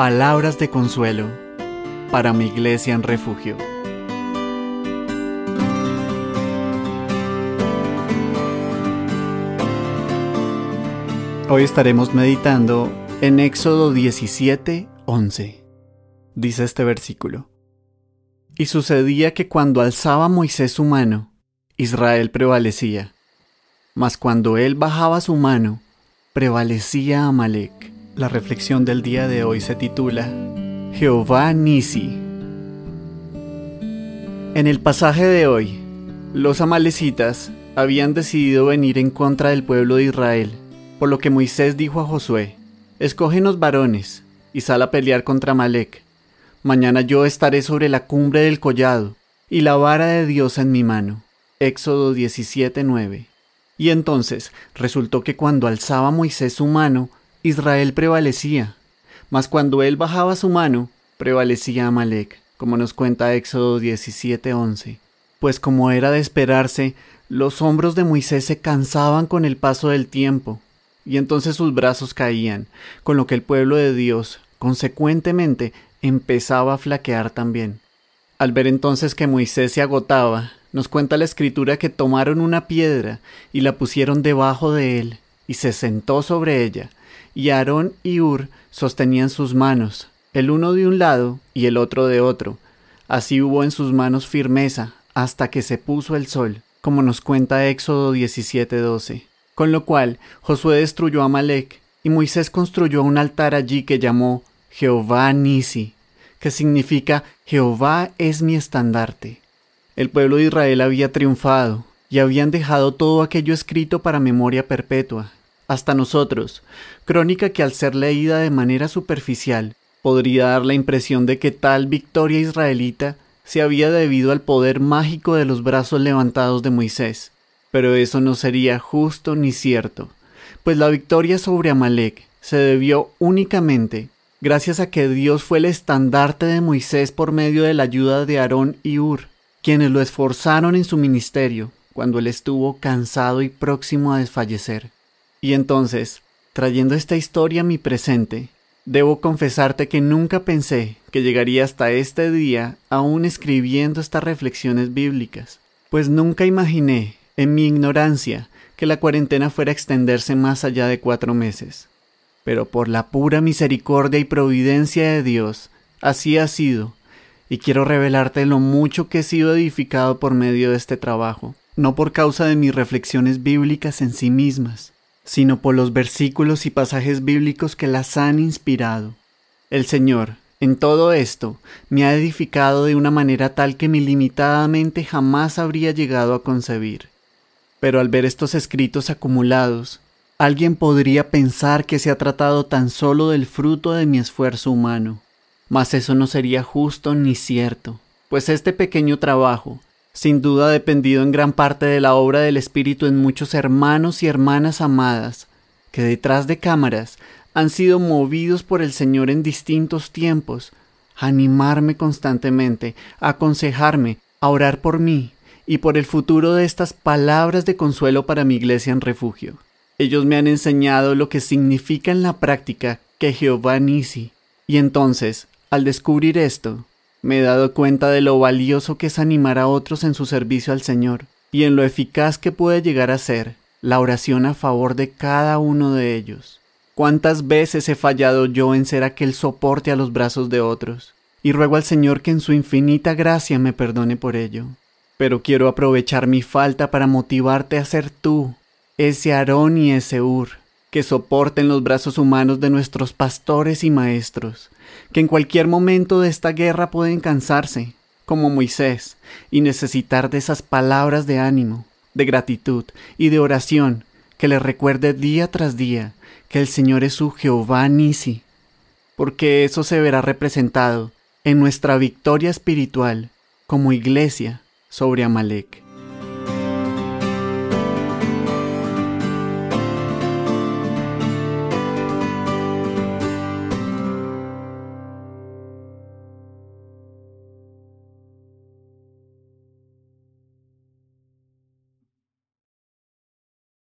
palabras de consuelo para mi iglesia en refugio. Hoy estaremos meditando en Éxodo 17, 11. Dice este versículo. Y sucedía que cuando alzaba Moisés su mano, Israel prevalecía, mas cuando él bajaba su mano, prevalecía Amalek. La reflexión del día de hoy se titula Jehová Nisi. En el pasaje de hoy, los amalecitas habían decidido venir en contra del pueblo de Israel, por lo que Moisés dijo a Josué, Escógenos varones y sal a pelear contra Amalek. Mañana yo estaré sobre la cumbre del collado y la vara de Dios en mi mano. Éxodo 17:9. Y entonces resultó que cuando alzaba Moisés su mano, Israel prevalecía, mas cuando él bajaba su mano, prevalecía Amalek, como nos cuenta Éxodo 17:11. Pues como era de esperarse, los hombros de Moisés se cansaban con el paso del tiempo, y entonces sus brazos caían, con lo que el pueblo de Dios, consecuentemente, empezaba a flaquear también. Al ver entonces que Moisés se agotaba, nos cuenta la escritura que tomaron una piedra y la pusieron debajo de él, y se sentó sobre ella, y Aarón y Ur sostenían sus manos, el uno de un lado y el otro de otro. Así hubo en sus manos firmeza hasta que se puso el sol, como nos cuenta Éxodo 17:12. Con lo cual Josué destruyó a Amalek, y Moisés construyó un altar allí que llamó Jehová Nisi, que significa Jehová es mi estandarte. El pueblo de Israel había triunfado, y habían dejado todo aquello escrito para memoria perpetua, hasta nosotros, crónica que al ser leída de manera superficial, podría dar la impresión de que tal victoria israelita se había debido al poder mágico de los brazos levantados de Moisés. Pero eso no sería justo ni cierto, pues la victoria sobre Amalek se debió únicamente gracias a que Dios fue el estandarte de Moisés por medio de la ayuda de Aarón y Ur quienes lo esforzaron en su ministerio cuando él estuvo cansado y próximo a desfallecer. Y entonces, trayendo esta historia a mi presente, debo confesarte que nunca pensé que llegaría hasta este día aún escribiendo estas reflexiones bíblicas, pues nunca imaginé, en mi ignorancia, que la cuarentena fuera a extenderse más allá de cuatro meses. Pero por la pura misericordia y providencia de Dios, así ha sido, y quiero revelarte lo mucho que he sido edificado por medio de este trabajo, no por causa de mis reflexiones bíblicas en sí mismas, sino por los versículos y pasajes bíblicos que las han inspirado. El Señor, en todo esto, me ha edificado de una manera tal que mi limitada mente jamás habría llegado a concebir. Pero al ver estos escritos acumulados, alguien podría pensar que se ha tratado tan solo del fruto de mi esfuerzo humano mas eso no sería justo ni cierto, pues este pequeño trabajo, sin duda ha dependido en gran parte de la obra del Espíritu en muchos hermanos y hermanas amadas, que detrás de cámaras han sido movidos por el Señor en distintos tiempos, a animarme constantemente, a aconsejarme, a orar por mí y por el futuro de estas palabras de consuelo para mi iglesia en refugio. Ellos me han enseñado lo que significa en la práctica que Jehová Nisi, y entonces al descubrir esto, me he dado cuenta de lo valioso que es animar a otros en su servicio al Señor y en lo eficaz que puede llegar a ser la oración a favor de cada uno de ellos. ¿Cuántas veces he fallado yo en ser aquel soporte a los brazos de otros? Y ruego al Señor que en su infinita gracia me perdone por ello. Pero quiero aprovechar mi falta para motivarte a ser tú, ese Aarón y ese Ur, que soporten los brazos humanos de nuestros pastores y maestros, que en cualquier momento de esta guerra pueden cansarse, como Moisés, y necesitar de esas palabras de ánimo, de gratitud y de oración que les recuerde día tras día que el Señor es su Jehová Nisi, porque eso se verá representado en nuestra victoria espiritual como iglesia sobre Amalek.